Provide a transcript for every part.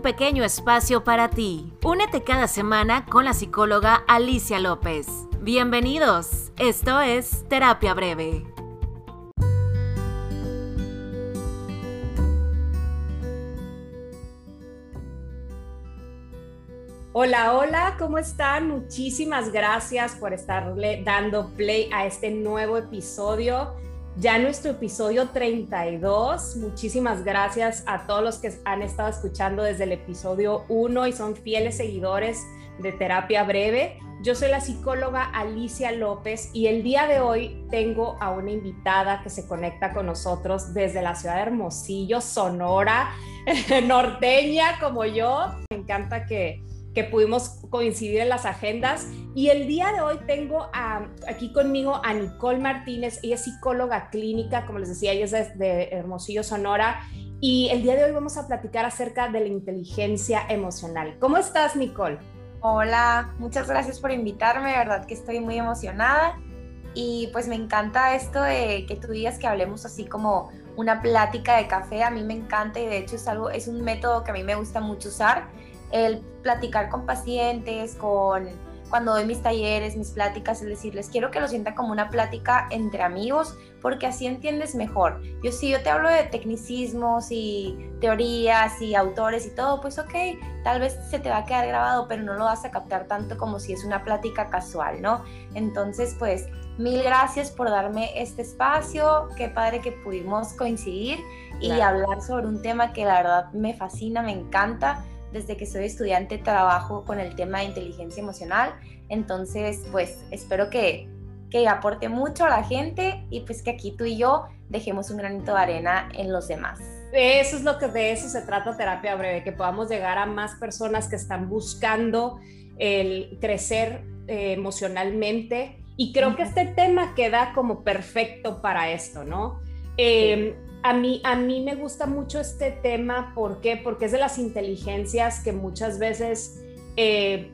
pequeño espacio para ti. Únete cada semana con la psicóloga Alicia López. Bienvenidos, esto es Terapia Breve. Hola, hola, ¿cómo están? Muchísimas gracias por estarle dando play a este nuevo episodio ya nuestro episodio 32. Muchísimas gracias a todos los que han estado escuchando desde el episodio 1 y son fieles seguidores de Terapia Breve. Yo soy la psicóloga Alicia López y el día de hoy tengo a una invitada que se conecta con nosotros desde la ciudad de Hermosillo, Sonora, norteña como yo. Me encanta que que pudimos coincidir en las agendas. Y el día de hoy tengo aquí conmigo a Nicole Martínez, ella es psicóloga clínica, como les decía, ella es de, Hermosillo, Sonora. Y el día de hoy vamos a platicar acerca de la inteligencia emocional. ¿Cómo estás, Nicole? Hola, muchas gracias por invitarme, de verdad que estoy muy emocionada. Y pues me encanta esto de que tú digas que hablemos así como una plática de café, a mí me encanta y de hecho es algo, es un método que a mí me gusta mucho usar el platicar con pacientes, con cuando doy mis talleres, mis pláticas, es decirles, quiero que lo sientan como una plática entre amigos, porque así entiendes mejor. Yo sí, yo te hablo de tecnicismos y teorías y autores y todo, pues ok, tal vez se te va a quedar grabado, pero no lo vas a captar tanto como si es una plática casual, ¿no? Entonces, pues, mil gracias por darme este espacio, qué padre que pudimos coincidir y hablar sobre un tema que la verdad me fascina, me encanta desde que soy estudiante trabajo con el tema de inteligencia emocional, entonces pues espero que, que aporte mucho a la gente y pues que aquí tú y yo dejemos un granito de arena en los demás. Eso es lo que de eso se trata terapia breve, que podamos llegar a más personas que están buscando el crecer eh, emocionalmente y creo que este tema queda como perfecto para esto, ¿no? Eh, a mí, a mí me gusta mucho este tema, ¿por qué? Porque es de las inteligencias que muchas veces eh,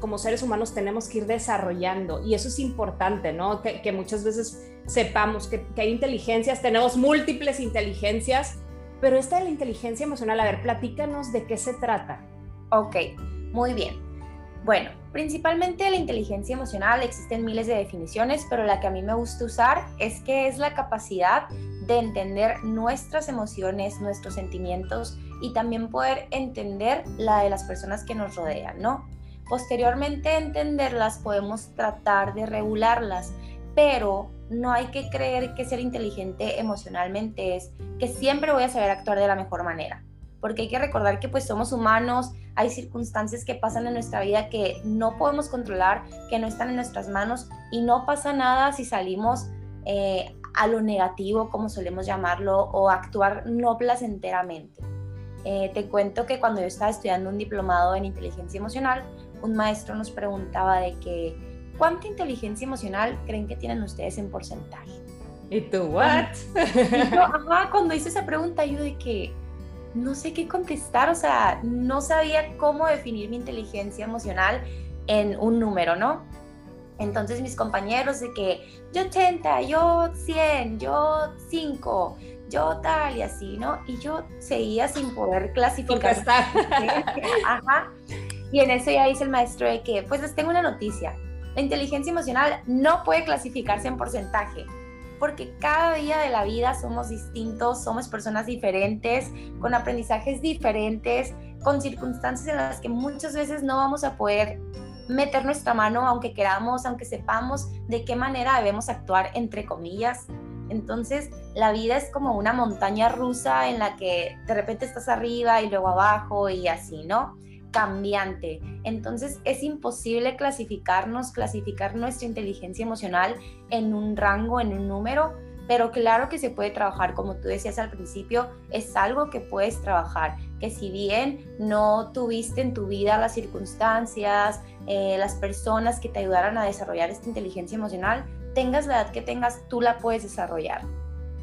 como seres humanos tenemos que ir desarrollando y eso es importante, ¿no? Que, muchas veces sepamos que, que, hay inteligencias, tenemos múltiples inteligencias, pero esta de la inteligencia emocional, a ver, platícanos de qué se trata. Ok, muy bien. Bueno, principalmente la inteligencia emocional existen miles de definiciones, pero la que a mí me gusta usar es que es la capacidad de entender nuestras emociones, nuestros sentimientos y también poder entender la de las personas que nos rodean, ¿no? Posteriormente entenderlas podemos tratar de regularlas, pero no hay que creer que ser inteligente emocionalmente es que siempre voy a saber actuar de la mejor manera, porque hay que recordar que pues somos humanos, hay circunstancias que pasan en nuestra vida que no podemos controlar, que no están en nuestras manos y no pasa nada si salimos eh, a lo negativo, como solemos llamarlo, o actuar no placenteramente. Eh, te cuento que cuando yo estaba estudiando un diplomado en inteligencia emocional, un maestro nos preguntaba de que, ¿cuánta inteligencia emocional creen que tienen ustedes en porcentaje? ¿Y tú, what? cuando hice esa pregunta, yo de que no sé qué contestar, o sea, no sabía cómo definir mi inteligencia emocional en un número, ¿no? Entonces mis compañeros de que yo 80, yo 100, yo 5, yo tal y así, ¿no? Y yo seguía sin poder clasificar. Ajá. Y en eso ya dice el maestro de que, pues les tengo una noticia. La inteligencia emocional no puede clasificarse en porcentaje, porque cada día de la vida somos distintos, somos personas diferentes, con aprendizajes diferentes, con circunstancias en las que muchas veces no vamos a poder meter nuestra mano aunque queramos, aunque sepamos de qué manera debemos actuar, entre comillas. Entonces, la vida es como una montaña rusa en la que de repente estás arriba y luego abajo y así, ¿no? Cambiante. Entonces, es imposible clasificarnos, clasificar nuestra inteligencia emocional en un rango, en un número, pero claro que se puede trabajar, como tú decías al principio, es algo que puedes trabajar, que si bien no tuviste en tu vida las circunstancias, eh, las personas que te ayudaran a desarrollar esta inteligencia emocional, tengas la edad que tengas, tú la puedes desarrollar.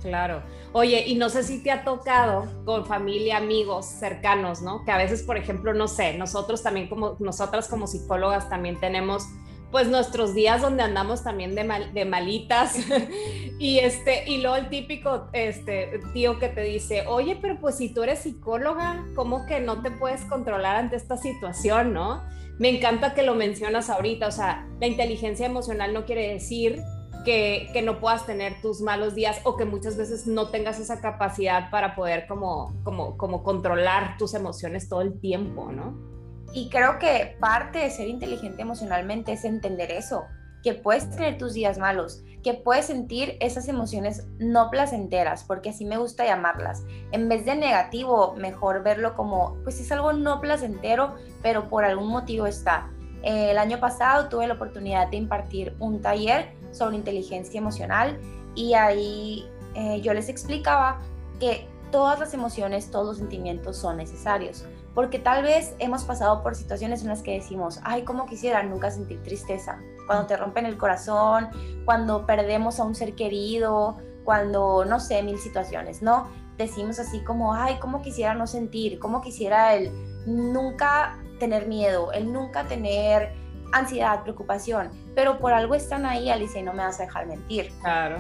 Claro. Oye, y no sé si te ha tocado con familia, amigos cercanos, ¿no? Que a veces, por ejemplo, no sé, nosotros también como, nosotras como psicólogas también tenemos pues nuestros días donde andamos también de, de malitas y este y luego el típico este tío que te dice oye pero pues si tú eres psicóloga cómo que no te puedes controlar ante esta situación no me encanta que lo mencionas ahorita o sea la inteligencia emocional no quiere decir que, que, no puedas tener tus malos días o que muchas veces no tengas esa capacidad para poder como, como, como controlar tus emociones todo el tiempo, ¿no? Y creo que parte de ser inteligente emocionalmente es entender eso, que puedes tener tus días malos, que puedes sentir esas emociones no placenteras, porque así me gusta llamarlas. En vez de negativo, mejor verlo como, pues es algo no placentero, pero por algún motivo está. el año pasado tuve la oportunidad de impartir un taller sobre inteligencia emocional y ahí eh, yo les explicaba que todas las emociones, todos los sentimientos son necesarios porque tal vez hemos pasado por situaciones en las que decimos, ay, cómo quisiera nunca sentir tristeza, cuando te rompen el corazón, cuando perdemos a un ser querido, cuando, no sé, mil situaciones, ¿no? Decimos así como, ay, cómo quisiera no sentir, cómo quisiera el nunca tener miedo, el nunca tener ansiedad, preocupación, pero por algo están ahí, Alicia, y no me vas a dejar mentir. Claro.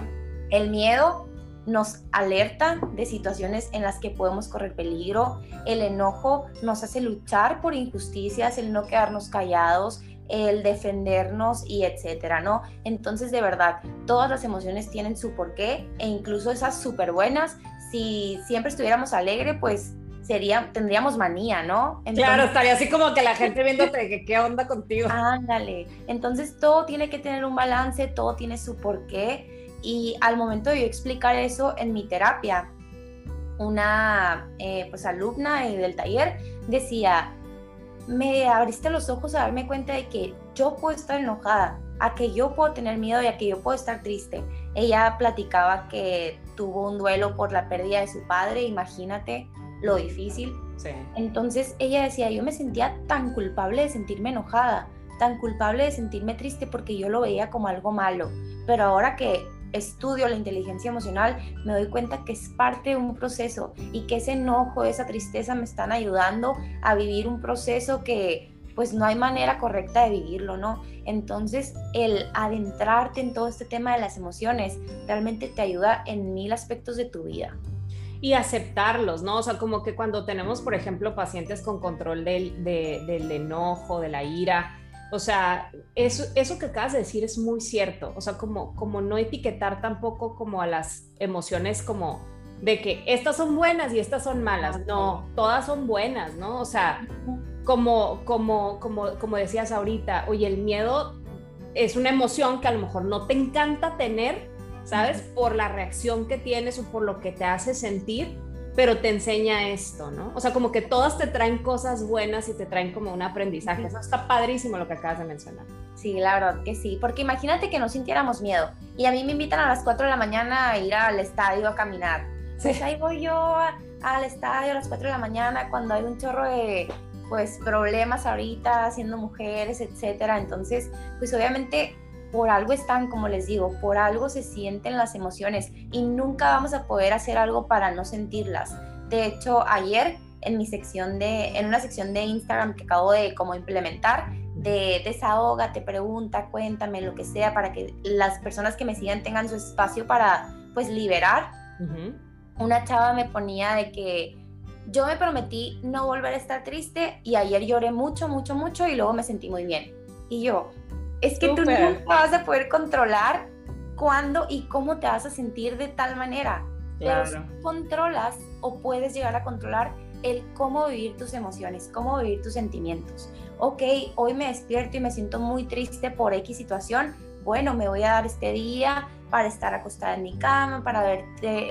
El miedo nos alerta de situaciones en las que podemos correr peligro, el enojo nos hace luchar por injusticias, el no quedarnos callados, el defendernos y etcétera, ¿no? Entonces, de verdad, todas las emociones tienen su porqué e incluso esas súper buenas. Si siempre estuviéramos alegre, pues sería, tendríamos manía, ¿no? claro, estaría así como que la gente viéndote que qué onda contigo. Ándale. Entonces, todo tiene que tener un balance, todo tiene su porqué y al momento de yo explicar eso en mi terapia, una eh, pues alumna del taller decía, me abriste los ojos a darme cuenta de que yo puedo estar enojada, a que yo puedo tener miedo y a que yo puedo estar triste. Ella platicaba que tuvo un duelo por la pérdida de su padre, imagínate lo difícil. Entonces ella decía, yo me sentía tan culpable de sentirme enojada, tan culpable de sentirme triste porque yo lo veía como algo malo. Pero ahora que estudio la inteligencia emocional, me doy cuenta que es parte de un proceso y que ese enojo, esa tristeza me están ayudando a vivir un proceso que pues no hay manera correcta de vivirlo, ¿no? Entonces, el adentrarte en todo este tema de las emociones realmente te ayuda en mil aspectos de tu vida y aceptarlos, ¿no? O sea, como que cuando tenemos, por ejemplo, pacientes con control del, del enojo, de la ira, o sea, eso, eso que acabas de decir es muy cierto. O sea, como, como no etiquetar tampoco como a las emociones como de que estas son buenas y estas son malas. No, todas son buenas, ¿no? O sea, como, como, como, como decías ahorita, oye, el miedo es una emoción que a lo mejor no te encanta tener, ¿sabes? Por la reacción que tienes o por lo que te hace sentir, pero te enseña esto, ¿no? O sea, como que todas te traen cosas buenas y te traen como un aprendizaje. Eso está padrísimo lo que acabas de mencionar. Sí, la verdad que sí, porque imagínate que no sintiéramos miedo y a mí me invitan a las 4 de la mañana a ir al estadio a caminar. Pues ahí voy yo al estadio a las 4 de la mañana cuando hay un chorro de pues problemas ahorita siendo mujeres, etcétera. Entonces, pues obviamente por algo están, como les digo, por algo se sienten las emociones y nunca vamos a poder hacer algo para no sentirlas. De hecho, ayer en mi sección de, en una sección de Instagram que acabo de como implementar, de desahoga, te pregunta, cuéntame, lo que sea, para que las personas que me sigan tengan su espacio para pues liberar. Una chava me ponía de que yo me prometí no volver a estar triste y ayer lloré mucho, mucho, mucho y luego me sentí muy bien. Y yo, es que tú nunca vas a poder controlar cuándo y cómo te vas a sentir de tal manera. Pero si controlas o puedes llegar a controlar el cómo vivir tus emociones, cómo vivir tus sentimientos. Ok, hoy me despierto y me siento muy triste por X situación. Bueno, me voy a dar este día para estar acostada en mi cama, para ver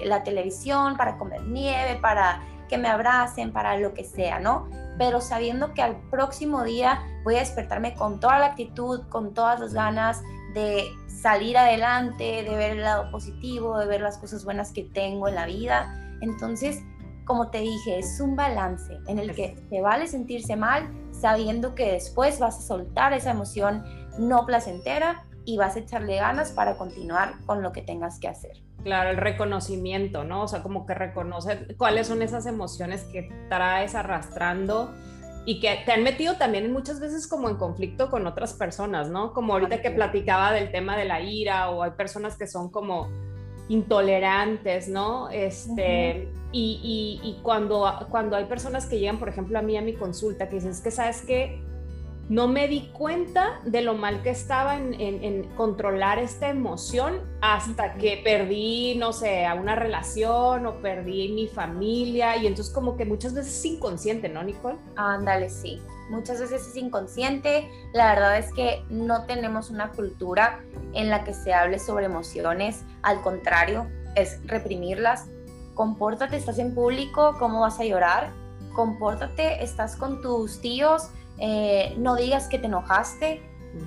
la televisión, para comer nieve, para que me abracen, para lo que sea, ¿no? Pero sabiendo que al próximo día voy a despertarme con toda la actitud, con todas las ganas de salir adelante, de ver el lado positivo, de ver las cosas buenas que tengo en la vida. Entonces, como te dije, es un balance en el que te vale sentirse mal sabiendo que después vas a soltar esa emoción no placentera y vas a echarle ganas para continuar con lo que tengas que hacer. Claro, el reconocimiento, ¿no? O sea, como que reconocer cuáles son esas emociones que traes arrastrando y que te han metido también muchas veces como en conflicto con otras personas, ¿no? Como ahorita que platicaba del tema de la ira o hay personas que son como intolerantes, ¿no? Este, y, y, cuando, cuando hay personas que llegan, por ejemplo, a mí a mi consulta, que dicen, es que sabes que no me di cuenta de lo mal que estaba en, controlar esta emoción hasta que perdí, no sé, a una relación o perdí mi familia y entonces como que muchas veces es inconsciente, ¿no, Nicole? Ándale, sí. Muchas veces es inconsciente. La verdad es que no tenemos una cultura en la que se hable sobre emociones. Al contrario, es reprimirlas. Compórtate, estás en público, ¿cómo vas a llorar? Compórtate, estás con tus tíos, eh, no digas que te enojaste,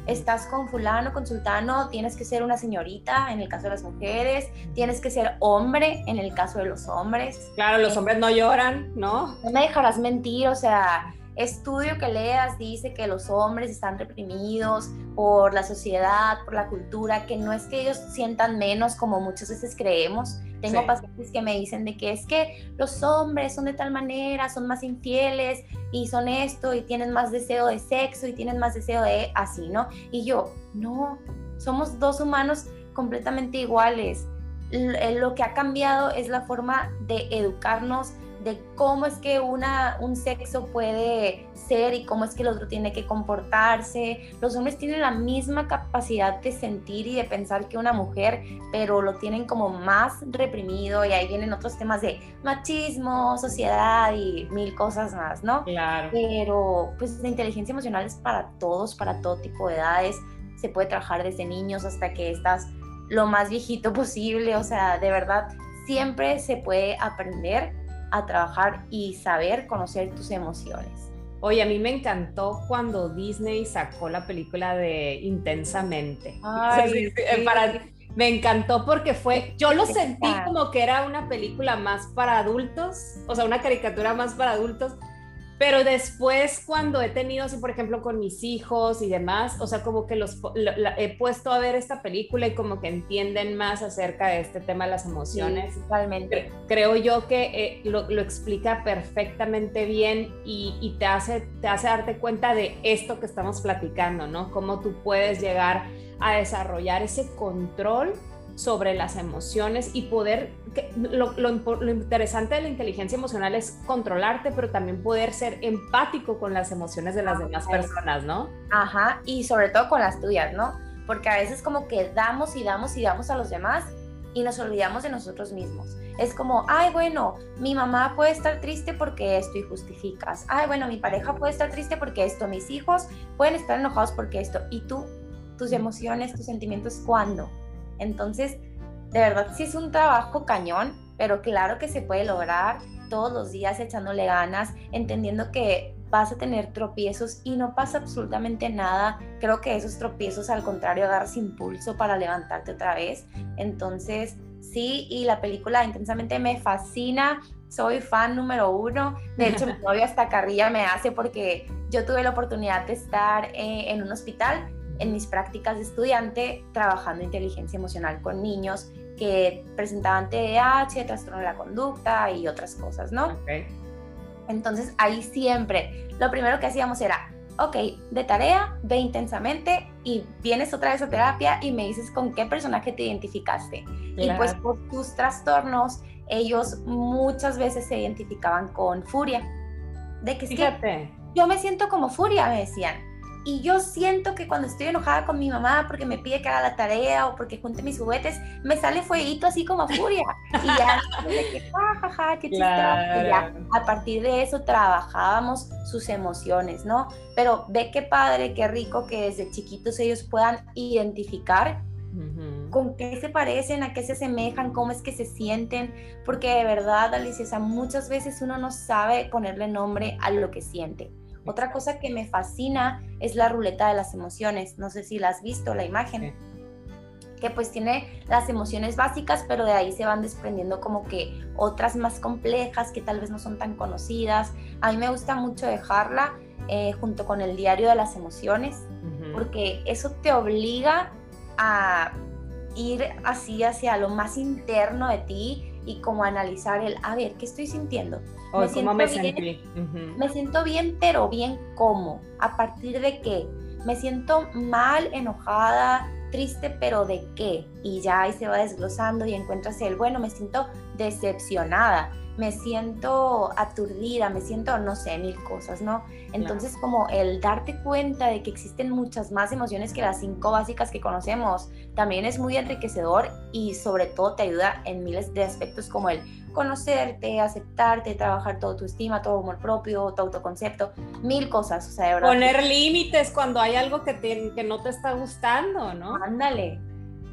estás con fulano, con sultano, tienes que ser una señorita en el caso de las mujeres, tienes que ser hombre en el caso de los hombres. Claro, los hombres no lloran, ¿no? No me dejarás mentir, o sea, estudio que leas dice que los hombres están reprimidos por la sociedad, por la cultura, que no es que ellos sientan menos como muchas veces creemos. Tengo pacientes que me dicen de que es que los hombres son de tal manera, son más infieles y son esto y tienen más deseo de sexo y tienen más deseo de así, ¿no? Y yo, no, somos dos humanos completamente iguales. Lo que ha cambiado es la forma de educarnos, de cómo es que una, un sexo puede ser y cómo es que el otro tiene que comportarse. Los hombres tienen la misma capacidad de sentir y de pensar que una mujer, pero lo tienen como más reprimido y ahí vienen otros temas de machismo, sociedad y mil cosas más, ¿no? Claro. Pero pues la inteligencia emocional es para todos, para todo tipo de edades. Se puede trabajar desde niños hasta que estás lo más viejito posible, o sea, de verdad, siempre se puede aprender a trabajar y saber conocer tus emociones. Oye, a mí me encantó cuando Disney sacó la película de Intensamente. Ay, me encantó porque fue, yo lo sentí como que era una película más para adultos, o sea, una caricatura más para adultos, pero después, cuando he tenido, así por ejemplo, con mis hijos y demás, o sea, como que los he puesto a ver esta película y como que entienden más acerca de este tema de las emociones. totalmente. Creo yo que eh, lo, explica perfectamente bien y, y, te, hace, te hace darte cuenta de esto que estamos platicando, ¿no? Cómo tú puedes llegar a desarrollar ese control sobre las emociones y poder, lo, lo, interesante de la inteligencia emocional es controlarte, pero también poder ser empático con las emociones de las demás personas, ¿no? Ajá, y sobre todo con las tuyas, ¿no? Porque a veces como que damos y damos y damos a los demás y nos olvidamos de nosotros mismos. Es como, ay, bueno, mi mamá puede estar triste porque esto y justificas. Ay, bueno, mi pareja puede estar triste porque esto, mis hijos pueden estar enojados porque esto. ¿Y tú? Tus emociones, tus sentimientos, ¿cuándo? Entonces, de verdad sí es un trabajo cañón, pero claro que se puede lograr todos los días echándole ganas, entendiendo que vas a tener tropiezos y no pasa absolutamente nada. Creo que esos tropiezos al contrario agarras impulso para levantarte otra vez. Entonces, sí, y la película intensamente me fascina. Soy fan número uno. De hecho, mi novio hasta carrilla me hace porque yo tuve la oportunidad de estar eh, en un hospital en mis prácticas de estudiante trabajando inteligencia emocional con niños que presentaban TDAH, trastorno de la conducta y otras cosas, ¿no? Entonces ahí siempre lo primero que hacíamos era, ok, de tarea, ve intensamente y vienes otra vez a terapia y me dices con qué personaje te identificaste. Y pues por tus trastornos, ellos muchas veces se identificaban con furia. De que Fíjate. yo me siento como furia, me decían y yo siento que cuando estoy enojada con mi mamá porque me pide que haga la tarea o porque junte mis juguetes, me sale fueguito así como furia. Y ya, de que, jajaja, qué claro. ya, a partir de eso trabajábamos sus emociones, ¿no? Pero ve qué padre, qué rico que desde chiquitos ellos puedan identificar con qué se parecen, a qué se asemejan, cómo es que se sienten, porque de verdad, Alicia, muchas veces uno no sabe ponerle nombre a lo que siente. Otra cosa que me fascina es la ruleta de las emociones. No sé si la has visto, la imagen. Que pues tiene las emociones básicas, pero de ahí se van desprendiendo como que otras más complejas que tal vez no son tan conocidas. A mí me gusta mucho dejarla eh, junto con el diario de las emociones, porque eso te obliga a ir así hacia lo más interno de ti y como analizar el, a ver, ¿qué estoy sintiendo? Me ¿cómo me sentí? Me siento bien, pero bien cómo. ¿A partir de qué? Me siento mal, enojada, triste, pero ¿de qué? Y ya ahí se va desglosando y encuentras el, bueno, me siento decepcionada, me siento aturdida, me siento, no sé, mil cosas, ¿no? Entonces como el darte cuenta de que existen muchas más emociones que las cinco básicas que conocemos, también es muy enriquecedor y sobre todo te ayuda en miles de aspectos como el conocerte, aceptarte, trabajar todo tu estima, todo amor propio, tu autoconcepto, mil cosas, o sea, de verdad. Poner límites cuando hay algo que, que no te está gustando, ¿no? Ándale.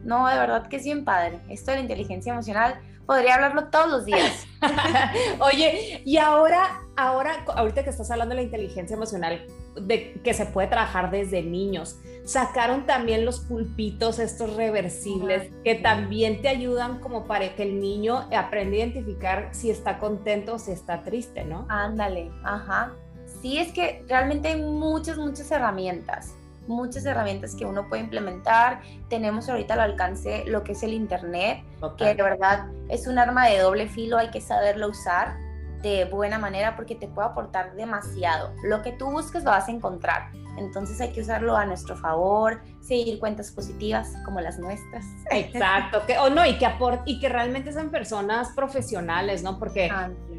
No, de verdad que es bien padre. Esto de la inteligencia emocional podría hablarlo todos los días. Oye, y ahora, ahora, ahorita que estás hablando de la inteligencia emocional, de que se puede trabajar desde niños, sacaron también los pulpitos estos reversibles que también te ayudan como para que el niño aprenda a identificar si está contento o si está triste, ¿no? Ándale, ajá. Sí, es que realmente hay muchas, muchas herramientas muchas herramientas que uno puede implementar. Tenemos ahorita al alcance lo que es el Internet, que de verdad es un arma de doble filo, hay que saberlo usar de buena manera porque te puede aportar demasiado. Lo que tú busques lo vas a encontrar. Entonces hay que usarlo a nuestro favor, seguir cuentas positivas como las nuestras. Exacto, que, o no, y que, y que realmente sean personas profesionales, ¿no? Porque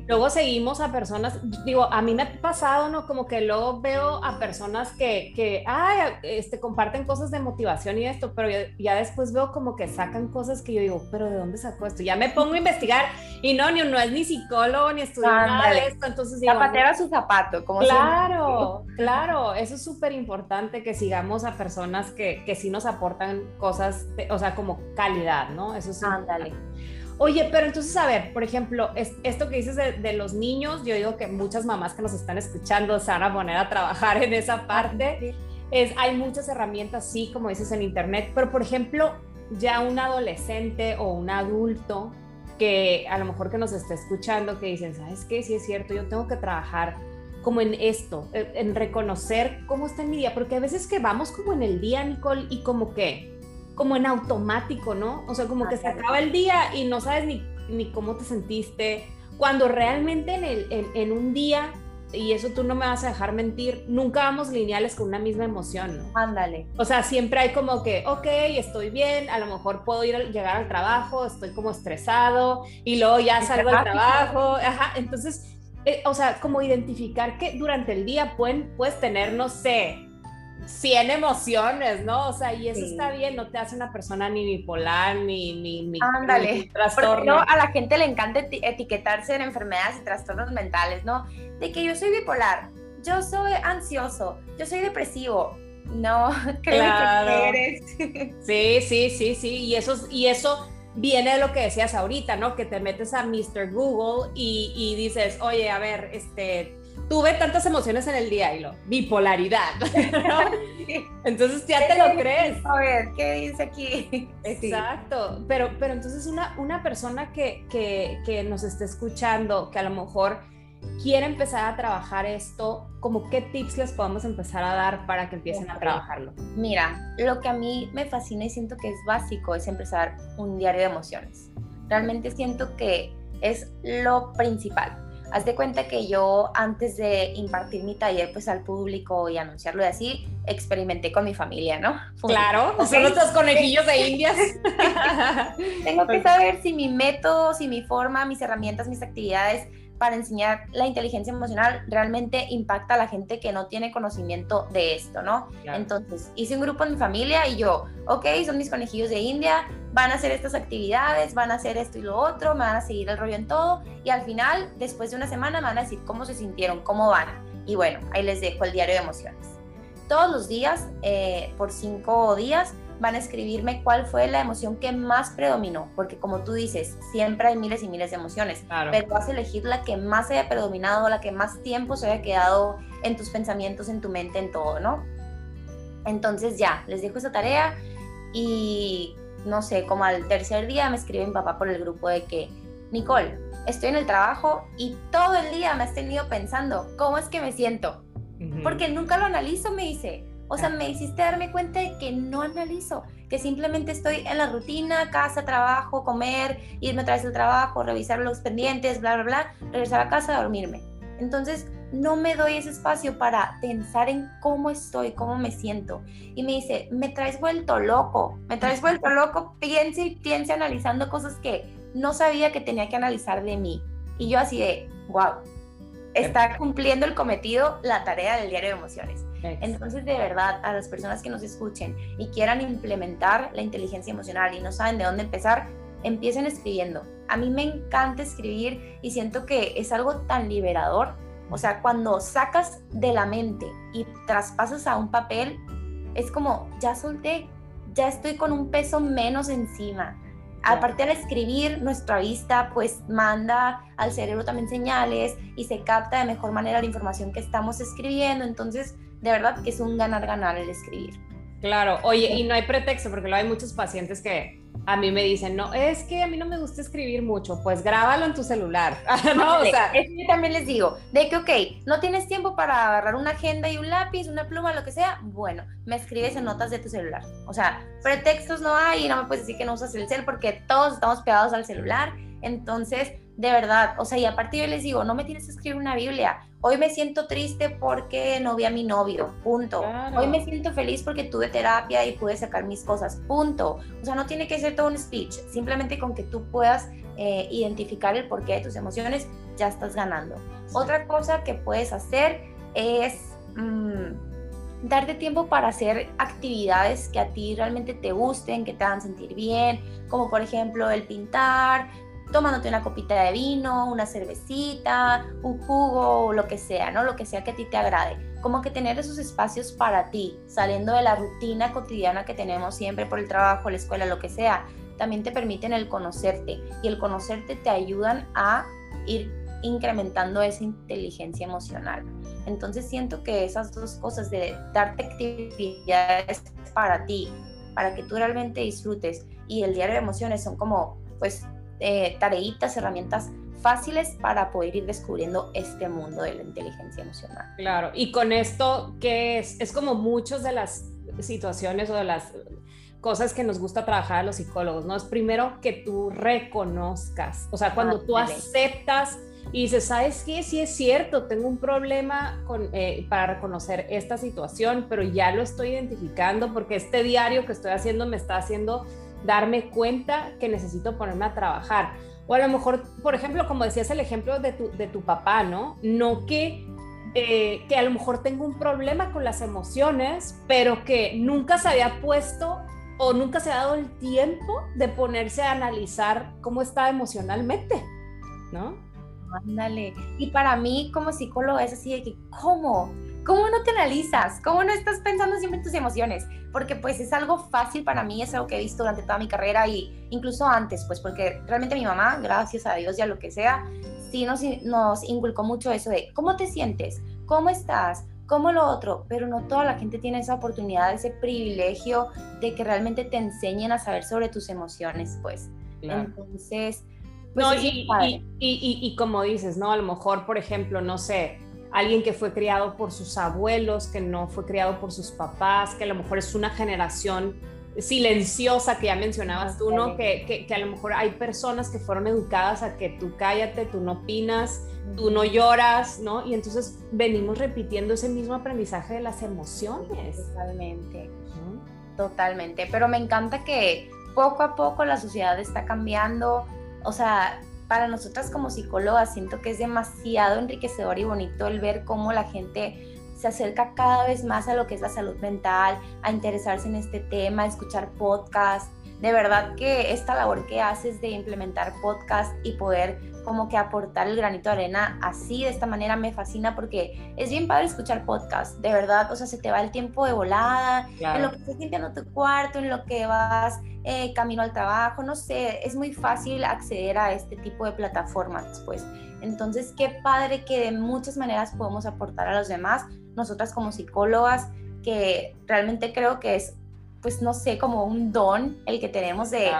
luego seguimos a personas, digo, a mí me ha pasado, ¿no? Como que luego veo a personas que, que ay, este, comparten cosas de motivación y esto, pero ya, después veo como que sacan cosas que yo digo, pero ¿de dónde sacó esto? Ya me pongo a investigar y no, ni, no es ni psicólogo, ni estudió nada de esto, entonces digo... Zapatera su zapato, como Claro, claro, eso es súper importante que sigamos a personas que, que sí nos aportan cosas, o sea, como calidad, ¿no? Eso es... Ándale. Oye, pero entonces, a ver, por ejemplo, esto que dices de, los niños, yo digo que muchas mamás que nos están escuchando se van a poner a trabajar en esa parte. Es, hay muchas herramientas, sí, como dices en internet, pero por ejemplo, ya un adolescente o un adulto que a lo mejor que nos está escuchando, que dicen, ¿sabes qué? Sí es cierto, yo tengo que trabajar como en esto, en reconocer cómo está en mi día, porque a veces que vamos como en el día, Nicole, y como que como en automático, ¿no? O sea, como que se acaba el día y no sabes ni, ni cómo te sentiste, cuando realmente en, el, en, un día, y eso tú no me vas a dejar mentir, nunca vamos lineales con una misma emoción, ¿no? Ándale. O sea, siempre hay como que, ok, estoy bien, a lo mejor puedo ir a, llegar al trabajo, estoy como estresado, y luego ya salgo del trabajo, ajá, entonces... Eh, o sea, como identificar que durante el día pueden, puedes tener, no sé, 100 emociones, ¿no? O sea, y eso está bien, no te hace una persona ni bipolar, ni, ni, ni, Ándale. trastorno. a la gente le encanta etiquetarse en enfermedades y trastornos mentales, ¿no? De que yo soy bipolar, yo soy ansioso, yo soy depresivo. No, creo que eres. Sí, sí, sí, sí, y eso, y eso viene de lo que decías ahorita, ¿no? Que te metes a Mr. Google y, y dices, oye, a ver, este, tuve tantas emociones en el día y lo bipolaridad. Entonces ya te lo crees. A ver, ¿qué dice aquí? Exacto. Pero, pero entonces una, una persona que, que, que nos esté escuchando, que a lo mejor quiere empezar a trabajar esto, como qué tips les podemos empezar a dar para que empiecen a trabajarlo? Mira, lo que a mí me fascina y siento que es básico es empezar un diario de emociones. Realmente siento que es lo principal Haz de cuenta que yo antes de impartir mi taller pues al público y anunciarlo de así, experimenté con mi familia, ¿no? Claro, son nuestros conejillos de indias. Tengo que saber si mi método, si mi forma, mis herramientas, mis actividades para enseñar la inteligencia emocional realmente impacta a la gente que no tiene conocimiento de esto, ¿no? Entonces, hice un grupo en mi familia y yo, ok, son mis conejillos de India, van a hacer estas actividades, van a hacer esto y lo otro, me van a seguir el rollo en todo y al final, después de una semana, me van a decir cómo se sintieron, cómo van. Y bueno, ahí les dejo el diario de emociones. Todos los días, eh, por cinco días, van a escribirme cuál fue la emoción que más predominó, porque como tú dices, siempre hay miles y miles de emociones, pero vas a elegir la que más haya predominado, la que más tiempo se haya quedado en tus pensamientos, en tu mente, en todo, ¿no? Entonces ya, les dejo esa tarea y no sé, como al tercer día me escribe mi papá por el grupo de que, Nicole, estoy en el trabajo y todo el día me has tenido pensando, ¿cómo es que me siento? Porque nunca lo analizo, me dice O sea, me hiciste darme cuenta de que no analizo, que simplemente estoy en la rutina, casa, trabajo, comer, irme otra vez al trabajo, revisar los pendientes, bla, bla, bla, regresar a casa, dormirme. Entonces, no me doy ese espacio para pensar en cómo estoy, cómo me siento. Y me dice, me traes vuelto loco, me traes vuelto loco, piense y piense analizando cosas que no sabía que tenía que analizar de mí. Y yo así de, wow, está cumpliendo el cometido la tarea del diario de emociones. Entonces, de verdad, a las personas que nos escuchen y quieran implementar la inteligencia emocional y no saben de dónde empezar, empiecen escribiendo. A mí me encanta escribir y siento que es algo tan liberador o sea, cuando sacas de la mente y traspasas a un papel, es como, ya solté, ya estoy con un peso menos encima. Aparte al escribir, nuestra vista pues manda al cerebro también señales y se capta de mejor manera la información que estamos escribiendo. Entonces, de verdad que es un ganar-ganar el escribir. Claro, oye, y no hay pretexto porque luego hay muchos pacientes que a mí me dicen, no, es que a mí no me gusta escribir mucho, pues grábalo en tu celular. no, o sea, yo también les digo, de que, ok, no tienes tiempo para agarrar una agenda y un lápiz, una pluma, lo que sea, bueno, me escribes en notas de tu celular. O sea, pretextos no hay y no me puedes decir que no usas el cel porque todos estamos pegados al celular. Entonces, de verdad, o sea, y aparte yo les digo, no me tienes que escribir una Biblia. Hoy me siento triste porque no vi a mi novio, punto. Hoy me siento feliz porque tuve terapia y pude sacar mis cosas, punto. O sea, no tiene que ser todo un speech, simplemente con que tú puedas eh, identificar el porqué de tus emociones, ya estás ganando. Otra cosa que puedes hacer es mm, darte tiempo para hacer actividades que a ti realmente te gusten, que te hagan sentir bien, como por ejemplo el pintar, tomándote una copita de vino, una cervecita, un jugo lo que sea, ¿no? Lo que sea que a ti te agrade. Como que tener esos espacios para ti, saliendo de la rutina cotidiana que tenemos siempre por el trabajo, la escuela, lo que sea, también te permiten el conocerte y el conocerte te ayudan a ir incrementando esa inteligencia emocional. Entonces siento que esas dos cosas de darte actividades para ti, para que tú realmente disfrutes y el diario de emociones son como pues eh, tareitas, herramientas fáciles para poder ir descubriendo este mundo de la inteligencia emocional. Claro, y con esto, ¿qué es? Es como muchas de las situaciones o de las cosas que nos gusta trabajar a los psicólogos, ¿no? Es primero que tú reconozcas, o sea, cuando tú aceptas y dices, ¿sabes qué? Sí es cierto, tengo un problema con, eh, para reconocer esta situación, pero ya lo estoy identificando porque este diario que estoy haciendo me está haciendo darme cuenta que necesito ponerme a trabajar. O a lo mejor, por ejemplo, como decías el ejemplo de tu, de tu papá, ¿no? No que, eh, que a lo mejor tengo un problema con las emociones, pero que nunca se había puesto o nunca se ha dado el tiempo de ponerse a analizar cómo está emocionalmente, ¿no? Ándale. Y para mí como psicólogo es así de que, ¿cómo? ¿Cómo no te analizas? ¿Cómo no estás pensando siempre en tus emociones? Porque pues es algo fácil para mí, es algo que he visto durante toda mi carrera y incluso antes, pues porque realmente mi mamá, gracias a Dios y a lo que sea, sí nos, nos inculcó mucho eso de cómo te sientes, cómo estás, cómo lo otro, pero no toda la gente tiene esa oportunidad, ese privilegio de que realmente te enseñen a saber sobre tus emociones, pues. Entonces, pues no, y, y, y, y, como dices, ¿no? A lo mejor, por ejemplo, no sé, alguien que fue criado por sus abuelos, que no fue criado por sus papás, que a lo mejor es una generación silenciosa que ya mencionabas tú, ¿no? Que, que, a lo mejor hay personas que fueron educadas a que tú cállate, tú no opinas, tú no lloras, ¿no? Y entonces venimos repitiendo ese mismo aprendizaje de las emociones. Totalmente, totalmente. Pero me encanta que poco a poco la sociedad está cambiando, o sea, para nosotras como psicólogas siento que es demasiado enriquecedor y bonito el ver cómo la gente se acerca cada vez más a lo que es la salud mental, a interesarse en este tema, a escuchar podcasts. De verdad que esta labor que haces de implementar podcasts y poder como que aportar el granito de arena así, de esta manera, me fascina porque es bien padre escuchar podcasts, de verdad, o sea, se te va el tiempo de volada, en lo que estás limpiando tu cuarto, en lo que vas eh, camino al trabajo, no sé, es muy fácil acceder a este tipo de plataformas, pues. Entonces, qué padre que de muchas maneras podemos aportar a los demás, nosotras como psicólogas, que realmente creo que es, pues, no sé, como un don el que tenemos de,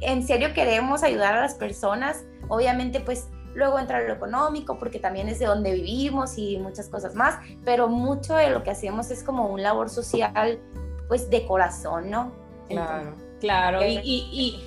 en serio queremos ayudar a las personas, obviamente, pues, luego entra lo económico, porque también es de donde vivimos y muchas cosas más, pero mucho de lo que hacemos es como un labor social, pues de corazón, ¿no? Claro, claro. y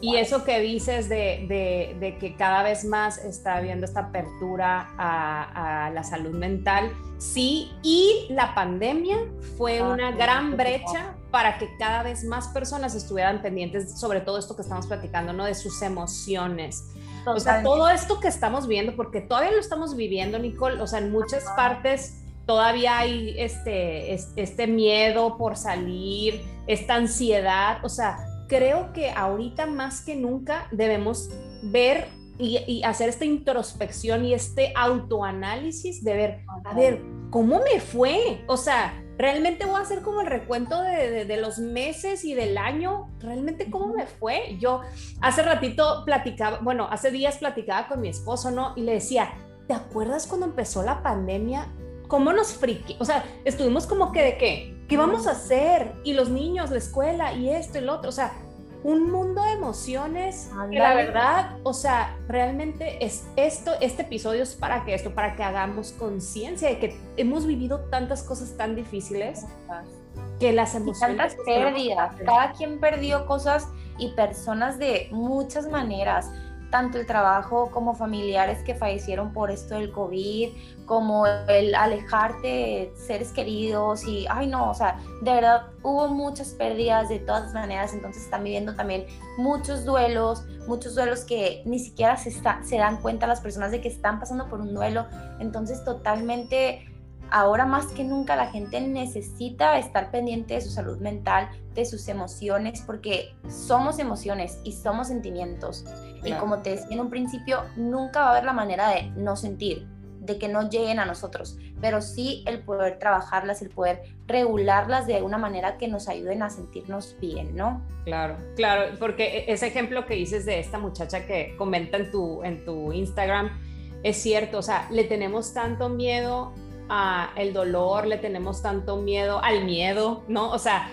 y, eso que dices de, que cada vez más está habiendo esta apertura a, la salud mental, sí, y la pandemia fue ah, una gran brecha para que cada vez más personas estuvieran pendientes sobre todo esto que estamos platicando, ¿no? De sus emociones. O sea, todo esto que estamos viendo, porque todavía lo estamos viviendo, Nicole, o sea, en muchas partes todavía hay este, este miedo por salir, esta ansiedad, o sea, creo que ahorita más que nunca debemos ver y, hacer esta introspección y este autoanálisis de ver, a ver, ¿cómo me fue? O sea, realmente voy a hacer como el recuento de, los meses y del año, realmente cómo me fue. Yo hace ratito platicaba, bueno, hace días platicaba con mi esposo, ¿no? Y le decía, ¿te acuerdas cuando empezó la pandemia? ¿Cómo nos friqué? O sea, estuvimos como que de qué, ¿qué vamos a hacer? Y los niños, la escuela y esto y lo otro, o sea, un mundo de emociones que la verdad, o sea, realmente es esto, este episodio es para que esto, para que hagamos conciencia de que hemos vivido tantas cosas tan difíciles que las emociones... tantas pérdidas, cada quien perdió cosas y personas de muchas maneras tanto el trabajo como familiares que fallecieron por esto del COVID, como el alejarte de seres queridos y, ay no, o sea, de verdad hubo muchas pérdidas de todas maneras, entonces están viviendo también muchos duelos, muchos duelos que ni siquiera se, se dan cuenta las personas de que están pasando por un duelo, entonces totalmente ahora más que nunca la gente necesita estar pendiente de su salud mental, de sus emociones, porque somos emociones y somos sentimientos. Y como te decía en un principio, nunca va a haber la manera de no sentir, de que no lleguen a nosotros, pero sí el poder trabajarlas, el poder regularlas de alguna manera que nos ayuden a sentirnos bien, ¿no? Claro, claro, porque e-, ese ejemplo que dices de esta muchacha que comenta en tu, en tu Instagram, es cierto, o sea, le tenemos tanto miedo el dolor, le tenemos tanto miedo al miedo, ¿no? O sea,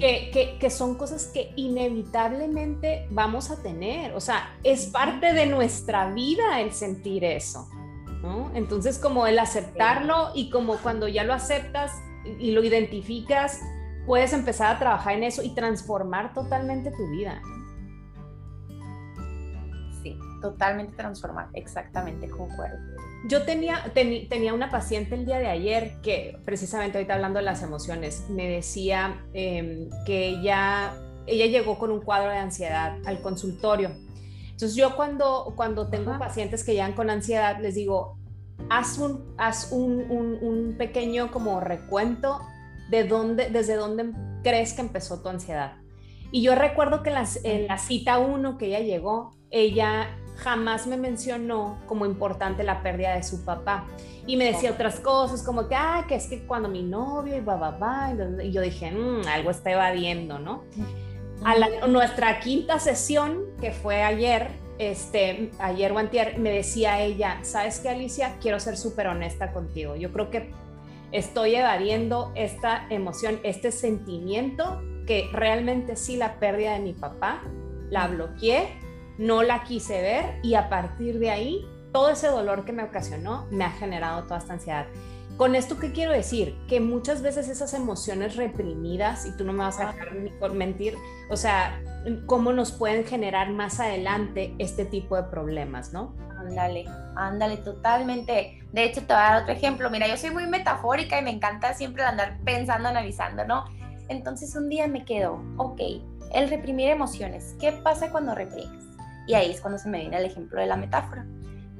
que, que, son cosas que inevitablemente vamos a tener, o sea, es parte de nuestra vida el sentir eso, ¿no? Entonces, como el aceptarlo y como cuando ya lo aceptas y lo identificas, puedes empezar a trabajar en eso y transformar totalmente tu vida. Totalmente transformar, exactamente, concuerdo. Yo tenía, tenía una paciente el día de ayer que precisamente ahorita hablando de las emociones, me decía em, que ella, ella llegó con un cuadro de ansiedad al consultorio. Entonces yo cuando, cuando tengo pacientes que llegan con ansiedad, les digo, haz un, haz un, un, pequeño como recuento de dónde, desde dónde crees que empezó tu ansiedad. Y yo recuerdo que en la cita 1 que ella llegó, ella jamás me mencionó como importante la pérdida de su papá. Y me decía otras cosas como que, ah, que es que cuando mi novio y va, va, va, y yo dije, mm, algo está evadiendo, ¿no? A nuestra quinta sesión, que fue ayer, este, ayer o antier, me decía ella, ¿sabes qué, Alicia? Quiero ser súper honesta contigo. Yo creo que estoy evadiendo esta emoción, este sentimiento que realmente sí la pérdida de mi papá, la bloqueé no la quise ver y a partir de ahí todo ese dolor que me ocasionó me ha generado toda esta ansiedad. Con esto, ¿qué quiero decir? Que muchas veces esas emociones reprimidas, y tú no me vas a dejar ni por mentir, o sea, cómo nos pueden generar más adelante este tipo de problemas, ¿no? Ándale, ándale, totalmente. De hecho, te voy a dar otro ejemplo. Mira, yo soy muy metafórica y me encanta siempre andar pensando, analizando, ¿no? Entonces un día me quedo, ok, el reprimir emociones. ¿Qué pasa cuando reprimes? Y ahí es cuando se me viene el ejemplo de la metáfora.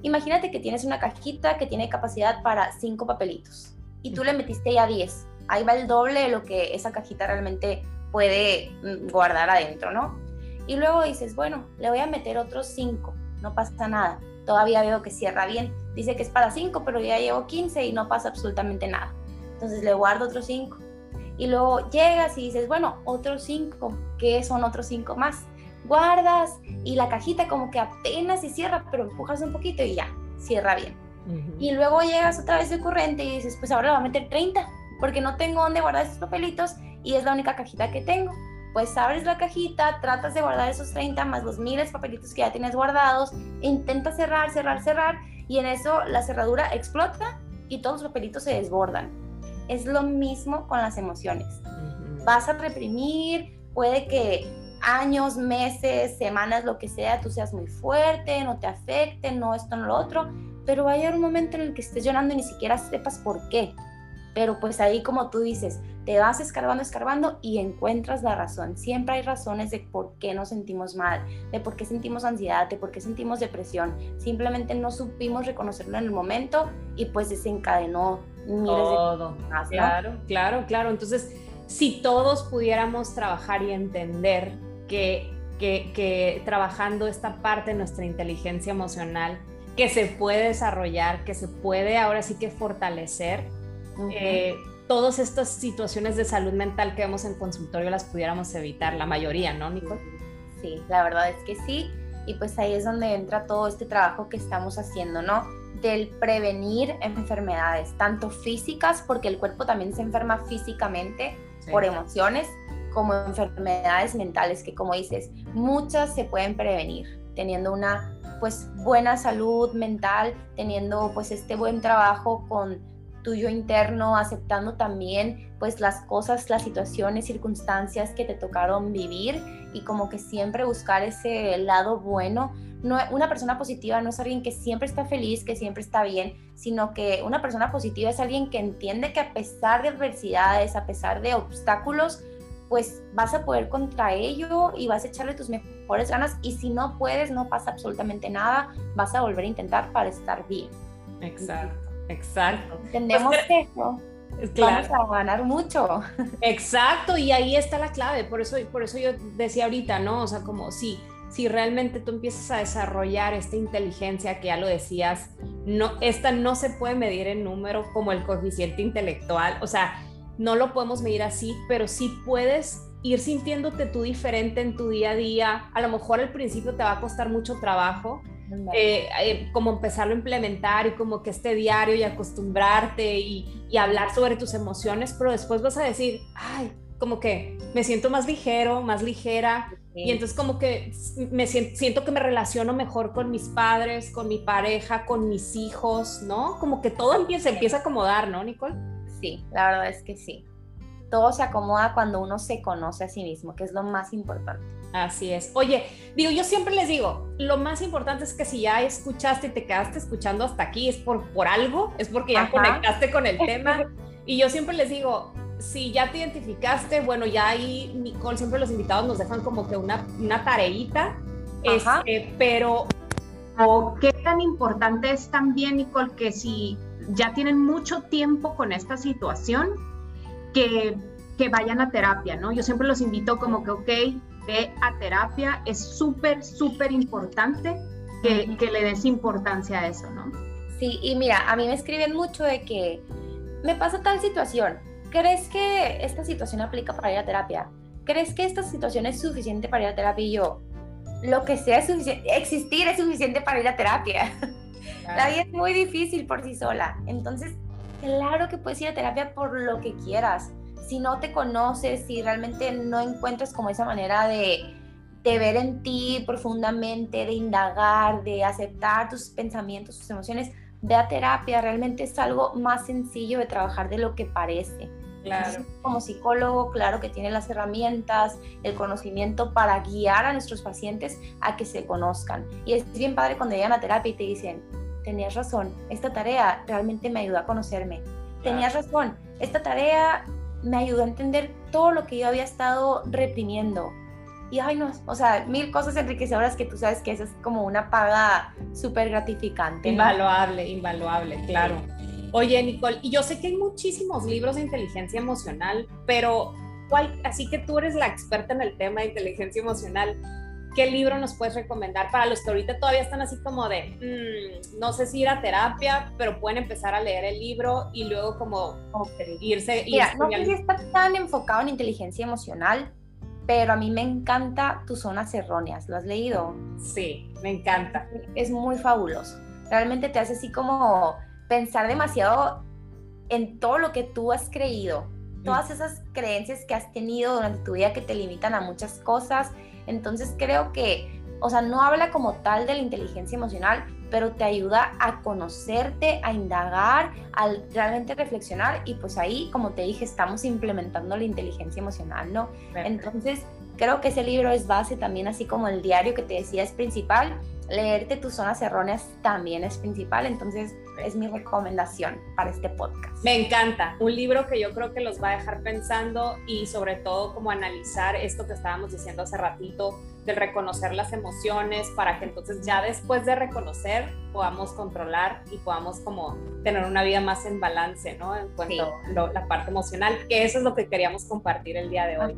Imagínate que tienes una cajita que tiene capacidad para cinco papelitos y tú le metiste ya 10. Ahí va el doble de lo que esa cajita realmente puede mm, guardar adentro, ¿no? Y luego dices, bueno, le voy a meter otros 5, no pasa nada. Todavía veo que cierra bien. Dice que es para 5, pero ya llevo 15 y no pasa absolutamente nada. Entonces le guardo otros 5. Y luego llegas y dices, bueno, otros 5. ¿Qué son otros 5 más? Guardas y la cajita como que apenas se cierra, pero empujas un poquito y ya, cierra bien. Y luego llegas otra vez de corriente y dices, pues ahora le voy a meter 30, porque no tengo dónde guardar esos papelitos y es la única cajita que tengo. pues abres la cajita, tratas de guardar esos 30 más los miles papelitos que ya tienes guardados, intenta cerrar, cerrar, cerrar y en eso la cerradura explota y todos los papelitos se desbordan. Es lo mismo con las emociones. Vas a reprimir, puede que años, meses, semanas, lo que sea, tú seas muy fuerte, no te afecte, no esto, no lo otro, pero va a llegar un momento en el que estés llorando y ni siquiera sepas por qué. Pero pues ahí como tú dices, te vas escarbando, escarbando y encuentras la razón. Siempre hay razones de por qué nos sentimos mal, de por qué sentimos ansiedad, de por qué sentimos depresión. Simplemente no supimos reconocerlo en el momento y pues desencadenó miles Todo. de cosas. Claro, claro, claro. Entonces, si todos pudiéramos trabajar y entender que, que, que trabajando esta parte de nuestra inteligencia emocional, que se puede desarrollar, que se puede ahora sí que fortalecer, eh, todas estas situaciones de salud mental que vemos en consultorio las pudiéramos evitar, la mayoría, ¿no, Nicole? Sí, la verdad es que sí. Y pues ahí es donde entra todo este trabajo que estamos haciendo, ¿no? Del prevenir enfermedades, tanto físicas, porque el cuerpo también se enferma físicamente por emociones, como enfermedades mentales, que como dices, muchas se pueden prevenir teniendo una pues buena salud mental, teniendo pues este buen trabajo con tuyo interno, aceptando también pues las cosas, las situaciones, circunstancias que te tocaron vivir y como que siempre buscar ese lado bueno. No, una persona positiva no es alguien que siempre está feliz, que siempre está bien, sino que una persona positiva es alguien que entiende que a pesar de adversidades, a pesar de obstáculos, pues vas a poder contra ello y vas a echarle tus mejores ganas y si no puedes, no pasa absolutamente nada, vas a volver a intentar para estar bien. Exacto. Exacto. Entendemos pues, eso. Vamos a ganar mucho. Exacto, y ahí está la clave. Por eso, por eso yo decía ahorita, ¿no? O sea, como si, si realmente tú empiezas a desarrollar esta inteligencia que ya lo decías, no, esta no se puede medir en número como el coeficiente intelectual. O sea, no lo podemos medir así, pero sí puedes ir sintiéndote tú diferente en tu día a día. A lo mejor al principio te va a costar mucho trabajo, eh, eh, como empezarlo a implementar y como que este diario y acostumbrarte y, hablar sobre tus emociones, pero después vas a decir, ay, como que me siento más ligero, más ligera, y entonces como que me siento, siento, que me relaciono mejor con mis padres, con mi pareja, con mis hijos, ¿no? Como que todo empieza, empieza a acomodar, ¿no, Nicole? Sí, la verdad es que sí. Todo se acomoda cuando uno se conoce a sí mismo, que es lo más importante. Así es. Oye, digo, yo siempre les digo, lo más importante es que si ya escuchaste y te quedaste escuchando hasta aquí, es por, por algo, es porque ya conectaste con el tema. Y yo siempre les digo, si ya te identificaste, bueno, ya ahí, Nicole, siempre los invitados nos dejan como que una, una tareita, este, pero... O qué tan importante es también, Nicole, que si ya tienen mucho tiempo con esta situación, que, que vayan a terapia, ¿no? Yo siempre los invito como que, ok, ve a terapia, es súper, súper importante que, le des importancia a eso, ¿no? Sí, y mira, a mí me escriben mucho de que me pasa tal situación, ¿crees que esta situación aplica para ir a terapia? ¿Crees que esta situación es suficiente para ir a terapia? Y yo, lo que sea suficiente, existir es suficiente para ir a terapia. La vida es muy difícil por sí sola. Entonces, claro que puedes ir a terapia por lo que quieras si no te conoces, si realmente no encuentras como esa manera de, ver en ti profundamente, de indagar, de aceptar tus pensamientos, tus emociones, ve a terapia, realmente es algo más sencillo de trabajar de lo que parece. Claro. como psicólogo, claro que tiene las herramientas, el conocimiento para guiar a nuestros pacientes a que se conozcan. Y es bien padre cuando llegan a terapia y te dicen, tenías razón, esta tarea realmente me ayudó a conocerme. Tenías razón, esta tarea me ayudó a entender todo lo que yo había estado reprimiendo. Y ay, no, o sea, mil cosas enriquecedoras que tú sabes que esa es como una paga súper gratificante. Invaluable, invaluable, claro. Oye, Nicole, y yo sé que hay muchísimos libros de inteligencia emocional, pero ¿cuál, así que tú eres la experta en el tema de inteligencia emocional, ¿qué libro nos puedes recomendar para los que ahorita todavía están así como de, mm, no sé si ir a terapia, pero pueden empezar a leer el libro y luego como irse... Mira, no sé si está tan enfocado en inteligencia emocional, pero a mí me encanta Tus Zonas Erróneas. ¿Lo has leído? Sí, me encanta. Es muy fabuloso. Realmente te hace así como pensar demasiado en todo lo que tú has creído todas esas creencias que has tenido durante tu vida que te limitan a muchas cosas. Entonces creo que, o sea, no habla como tal de la inteligencia emocional, pero te ayuda a conocerte, a indagar, a realmente reflexionar y pues ahí, como te dije, estamos implementando la inteligencia emocional, ¿no? Entonces, creo que ese libro es base también, así como el diario que te decía es principal, leerte tus zonas erróneas también es principal, entonces es mi recomendación para este podcast. Me encanta, un libro que yo creo que los va a dejar pensando y sobre todo como analizar esto que estábamos diciendo hace ratito, de reconocer las emociones para que entonces ya después de reconocer podamos controlar y podamos como tener una vida más en balance, ¿no? En cuanto a la parte emocional, que eso es lo que queríamos compartir el día de hoy.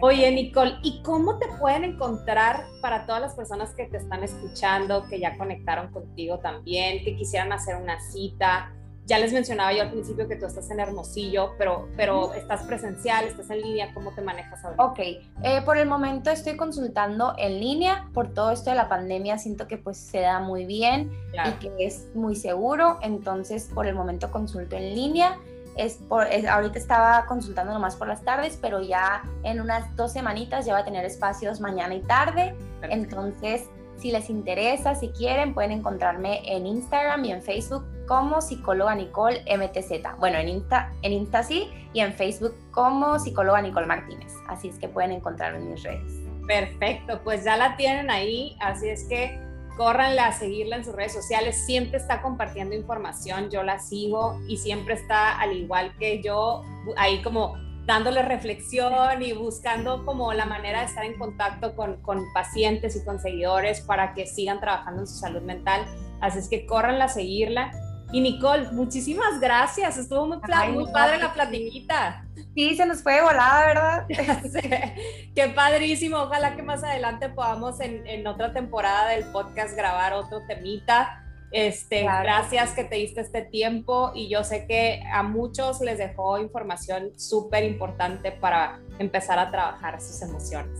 Oye, Nicole, ¿y cómo te pueden encontrar para todas las personas que te están escuchando, que ya conectaron contigo también, que quisieran hacer una cita? Ya les mencionaba yo al principio que tú estás en Hermosillo, pero, pero estás presencial, estás en línea, ¿cómo te manejas ahora? Ok, eh, por el momento estoy consultando en línea, por todo esto de la pandemia siento que pues se da muy bien y que es muy seguro, entonces por el momento consulto en línea. Es por, ahorita estaba consultando nomás por las tardes, pero ya en unas dos semanitas ya va a tener espacios mañana y tarde. Entonces, si les interesa, si quieren, pueden encontrarme en Instagram y en Facebook como psicóloga Nicole MTZ. Bueno, en Insta, en Insta sí y en Facebook como psicóloga Nicole Martínez. Así es que pueden encontrarme en mis redes. Perfecto, pues ya la tienen ahí, así es que córranla a seguirla en sus redes sociales, siempre está compartiendo información, yo la sigo y siempre está al igual que yo ahí como dándole reflexión y buscando como la manera de estar en contacto con, con pacientes y con seguidores para que sigan trabajando en su salud mental. Así es que córranla a seguirla y Nicole, muchísimas gracias. Estuvo muy, muy padre la platiquita. Sí, se nos fue volada, ¿verdad? Qué padrísimo. Ojalá que más adelante podamos en, en, otra temporada del podcast grabar otro temita. Este, Gracias que te diste este tiempo y yo sé que a muchos les dejó información súper importante para empezar a trabajar sus emociones.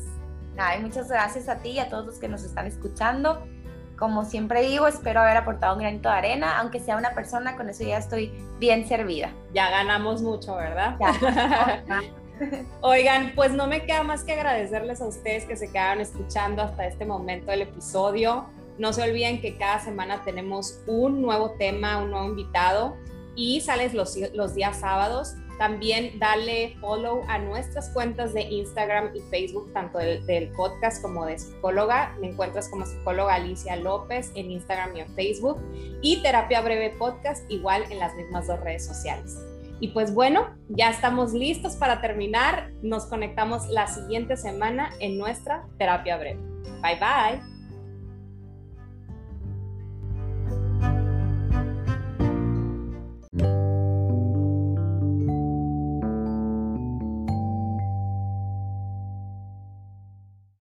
Ay, muchas gracias a ti y a todos los que nos están escuchando como siempre digo, espero haber aportado un granito de arena, aunque sea una persona, con eso ya estoy bien servida. Ya ganamos mucho, ¿verdad? Oigan, pues no me queda más que agradecerles a ustedes que se quedaron escuchando hasta este momento del episodio. No se olviden que cada semana tenemos un nuevo tema, un nuevo invitado y sales los, los días sábados. También dale follow a nuestras cuentas de Instagram y Facebook, tanto del, podcast como de psicóloga. Me encuentras como psicóloga Alicia López en Instagram y en Facebook. Y Terapia Breve Podcast igual en las mismas dos redes sociales. Y pues bueno, ya estamos listos para terminar. Nos conectamos la siguiente semana en nuestra Terapia Breve. Bye bye.